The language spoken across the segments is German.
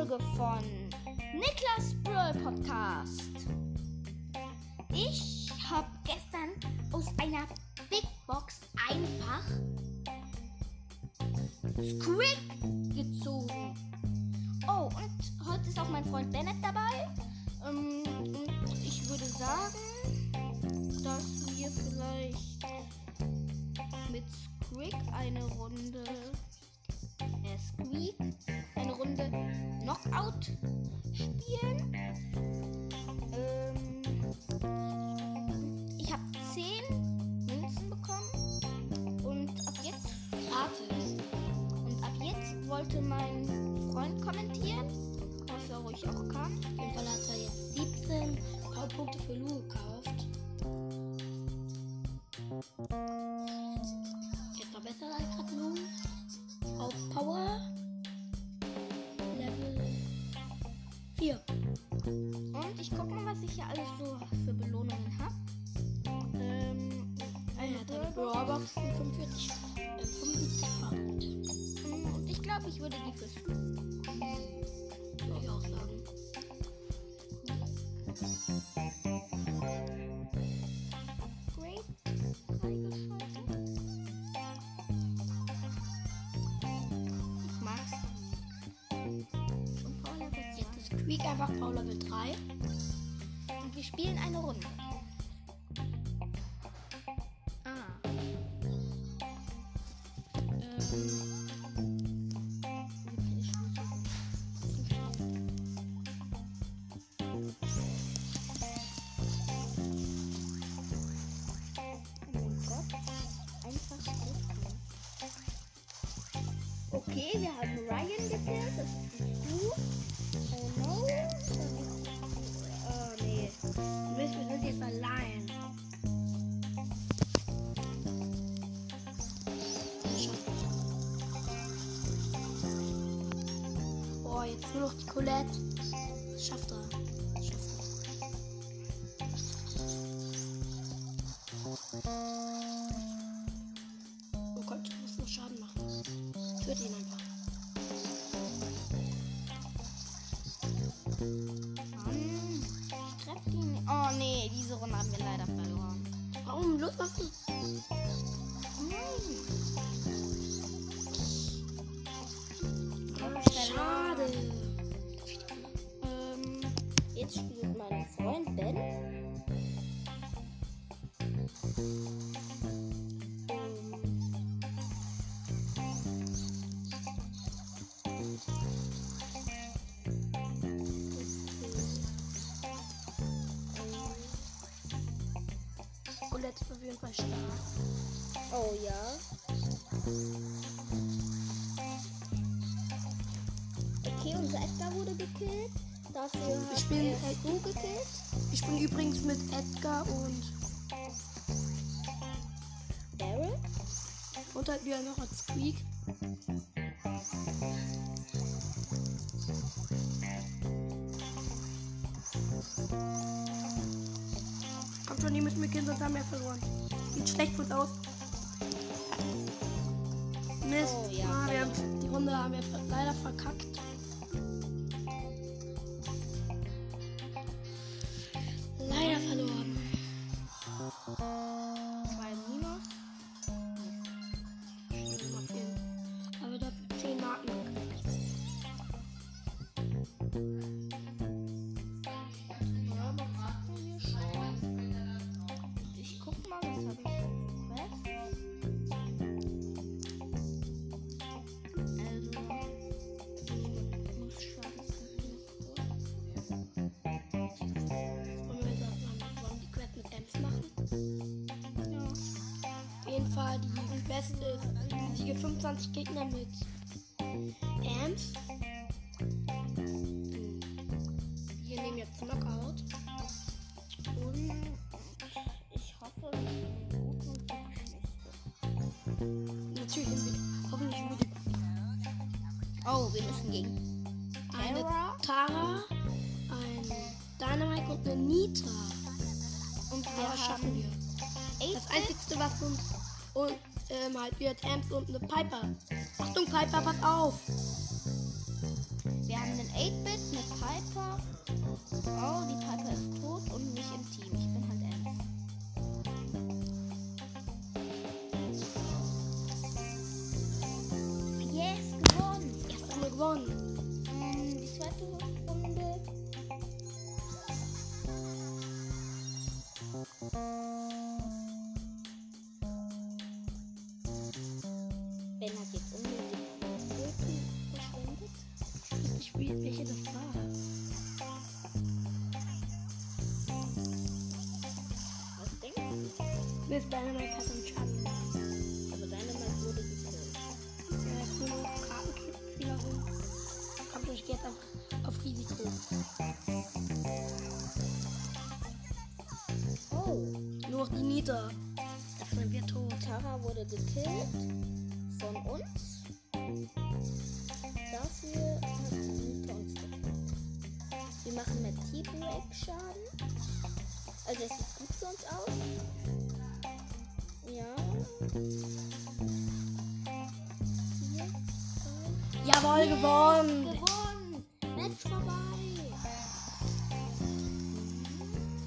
Folge von Niklas Brawl Podcast. Ich habe gestern aus einer Big Box einfach Squid gezogen. Oh, und heute ist auch mein Freund Bennett dabei. Ähm, ich würde sagen, dass wir vielleicht mit Squeak eine Runde er ruhig auch kann. Auf jeden Fall hat er jetzt 17 Powerpunkte für Lu gekauft. Jetzt besser als gerade Lu. Auf Power. Level 4. Und ich gucke mal, was ich hier alles so für Belohnungen habe. Ähm, Er hat eine Brawlbox 45, äh, 75 Powerpunkte. und ich glaube, ich würde die fürs einfach Power Level 3. Und wir spielen eine Runde. Ah. Okay, wir haben Ryan gekillt. Jetzt allein. Boah, jetzt nur noch die Colette. Warum? Los, machst du? Nein. Schade. Ist auf jeden Fall stark. Oh ja. Okay, unser Edgar wurde gekillt. Dafür Ich bin Ed- Stu gekillt. Ich bin übrigens mit Edgar und, Daryl. und halt wieder noch als Squeak. Die müssen wir killen, sonst haben wir verloren. Sieht schlecht gut aus. Mist. Oh ja, ah, wir haben, die Runde haben wir leider verkackt. Ist, siege 25 Gegner mit Ems. Wir nehmen jetzt Knockout. Und ich hoffe, wir. Natürlich wir hoffentlich würde Oh, wir müssen gegen eine Tara. Ein Dynamite und eine Nita. Und wir das schaffen wir. Das 8 einzigste, was uns und ähm, halt wird Ems und eine Piper. Achtung, Piper, pass auf. Wir haben haben einen 8-Bit, eine Piper. Oh, die Piper ist tot und nicht im Team. Ich bin halt Ems. Yes, gewonnen. Erste Runde gewonnen. Ähm, die zweite Runde. Dynamite hat einen Schaden gemacht. Aber deine Mal wurde gekillt. Ja, coole Kartenspielerin. Kommt euch jetzt auf, auf Risiko. Oh, Nur die Nita. Dafür sind wir tot. Tara wurde gekillt von uns. Dafür hat Nita uns gekillt. Wir machen mit T-Break-Schaden. Also es sieht Jawohl, gewonnen. Gewonnen! Match vorbei!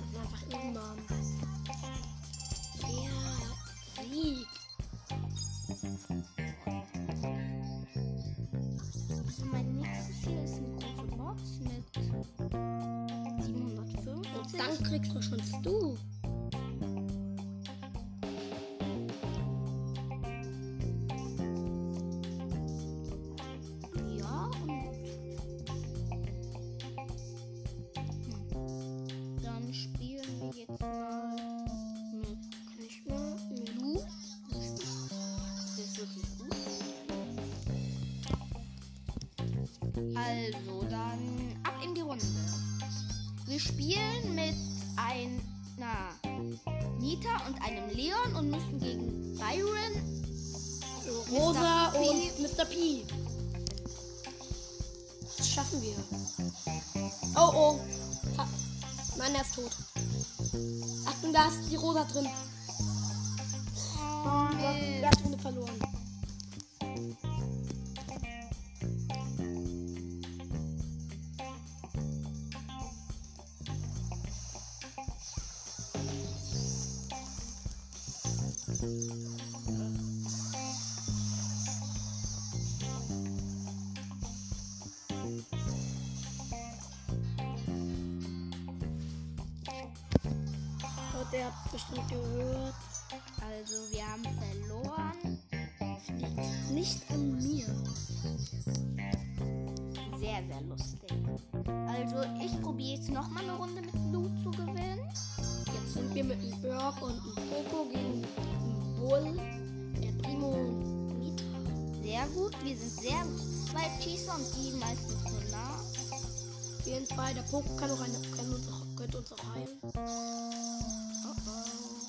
Das ist einfach irgendwann. Ja, Sieg. Also mein nächstes Ziel ist eine große Box mit 750. Und dann kriegst du schon du. Also, dann ab in die Runde. Wir spielen mit einer Nita und einem Leon und müssen gegen Byron Rosa Mr. Und Mr. P. Das schaffen wir. Oh oh. Ha. Nein, er ist tot. Achtung, da ist die Rosa drin. Oh, Die Mist. erste Runde verloren. Und der hat bestimmt gehört. Also, wir haben verloren. Nicht an mir. Sehr, sehr lustig. Also, ich probiere jetzt nochmal eine Runde mit Blue zu gewinnen. Jetzt sind wir mit einem Burg und einem Poco gegen Bull, der Primo Nita. Sehr gut. Wir sind sehr weit Schießer und die meistens so nah. Wir sind zwei. Der Poco kann, auch eine, kann uns auch, könnte uns auch heilen. Oh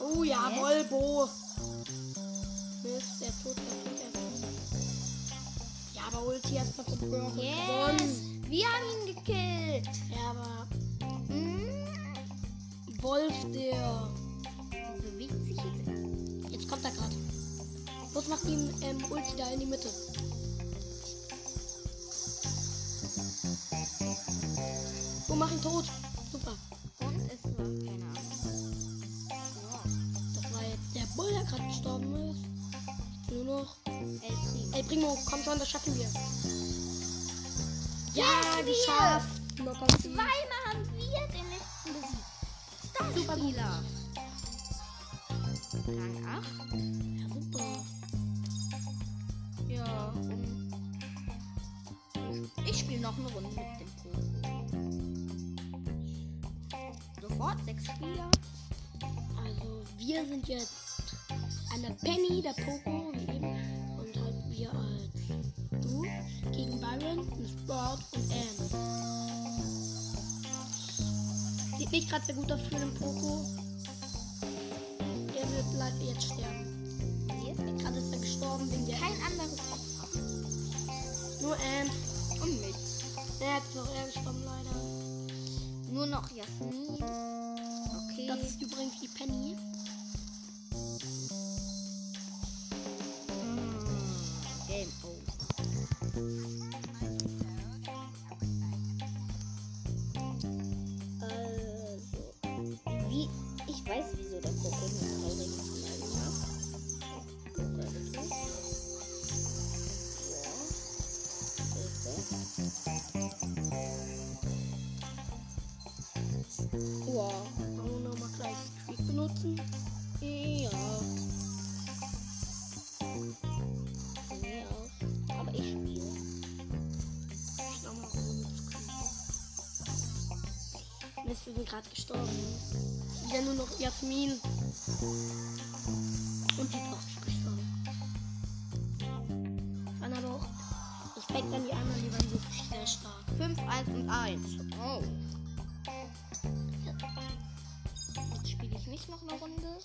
oh. Oh ja, yes. Mist, der ist tot, der ist tot, der ist tot. Ja, aber Ulti erstmal vom Yes! gewonnen. Wir haben ihn gekillt. Ja, aber Hm. Wolf, der. Los, macht ihm ähm, Ulti da in die Mitte. Oh, mach ihn tot. Super. Und es war keine Ahnung. Das war jetzt der Bull, der gerade gestorben ist. Nur noch. El Primo. Ey, Primo, komm schon, das schaffen wir. Ja, wir. geschafft. Knockout. Zweimal haben wir den letzten besiegt. Starspieler. Rang 8. Ja, super. Ja, und ich spiele noch eine Runde mit dem Poco. Sofort sechs Spieler. Also, wir sind jetzt eine Penny, der Poco, wie eben. Und halt wir als du gegen Byron, ein Sport und Anne. Sieht nicht gerade sehr gut aus für den Poco. Der wird leider jetzt sterben. Hier ist Gerade ist er gestorben wegen der. kein anderes. Nur Anne. Und mich. Er hat noch er gestorben leider. Nur noch Jasmin. Okay. Das ist übrigens die Penny. Wir sind gerade gestorben. Ja, nur noch Jasmin. Und die ist auch gestorben. Waren aber auch Respekt an die anderen, die waren wirklich sehr stark. 5, 1 und 1. Oh. Jetzt spiele ich nicht noch eine Runde.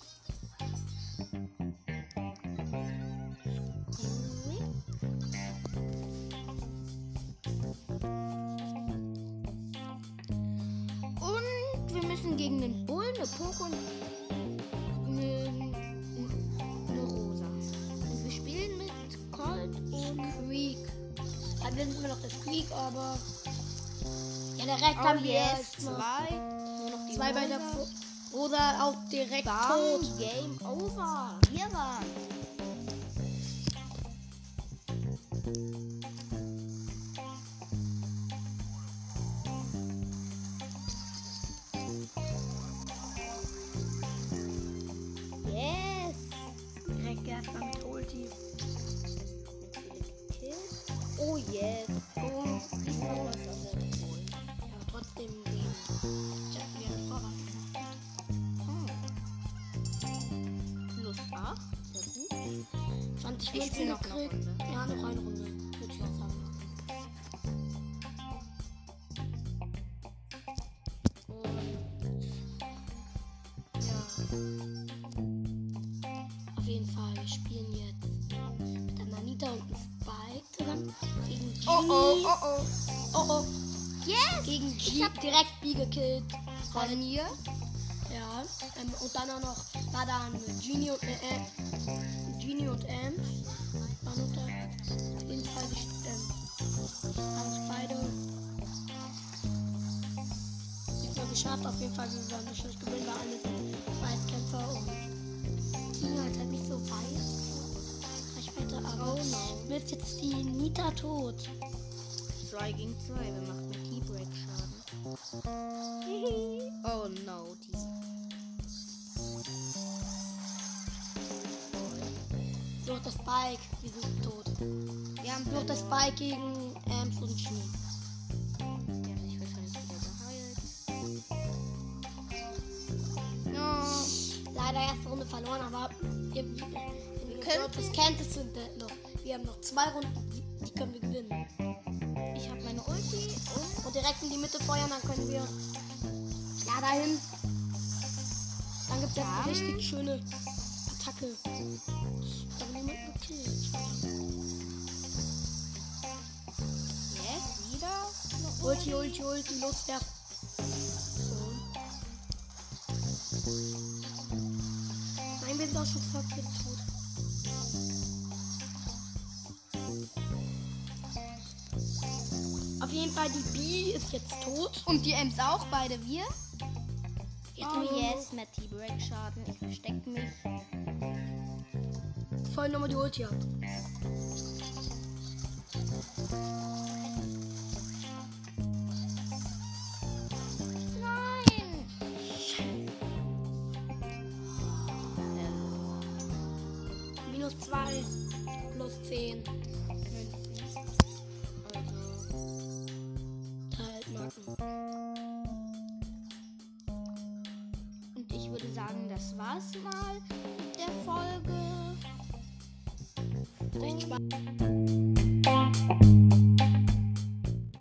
Eine Poco und eine, eine Rosa. Und wir spielen mit Colt und Squeak. Dann sind wir noch der Squeak, aber. Ja, direkt Oh haben wir erstmal zwei. Nur noch die zwei bei der Rosa. Rosa auch direkt Bam, tot. Game over. Wir waren. Yes. Das sehr cool. Aber trotzdem. Ich hab wieder Vorrat. Hm. Plus 8. Sehr gut. 20 Ich Münzen noch gekriegt. Oh oh, oh oh. oh, oh. Yes. Gegen hab- direkt B gekillt. Von mir. Ja, ähm, und dann auch noch war da eine Genie und äh, äh, Genie und Am. Waren da auf jeden Fall die, ähm, haben beide geschafft. Auf jeden Fall wir waren nicht schlecht gewinnen, weil alle sind Zweitkämpfer und Tina hat halt nicht so weit. Ist jetzt die Nita tot. 2 gegen 2. Wer macht mit T-Break Schaden? oh no, die. Nur das Spike, die sind tot. Wir haben Nur das. Spike gegen Ams und Genie. Der hat sich wahrscheinlich wieder geheilt. No. leider erste Runde verloren, aber ihr, ihr können- das kennt es noch. Wir haben noch zwei Runden, die, können wir gewinnen. Ich habe meine Ulti und Und direkt in die Mitte feuern, dann können wir ja dahin. Dann gibt es Dann- eine richtig schöne Attacke. Aber niemand gekillt. yes, wieder. Ulti, Ulti, Ulti, los. So. Nein, wir sind auch schon fast tot. Auf jeden Fall, die B ist jetzt tot. Und die Ems auch, beide wir. Jetzt Oh nur noch yes, mit T-Break Schaden. Ich versteck mich. voll nochmal die Ulti ab. Nein. Minus 2 plus 10. war's mal mit der Folge. Recht spannend.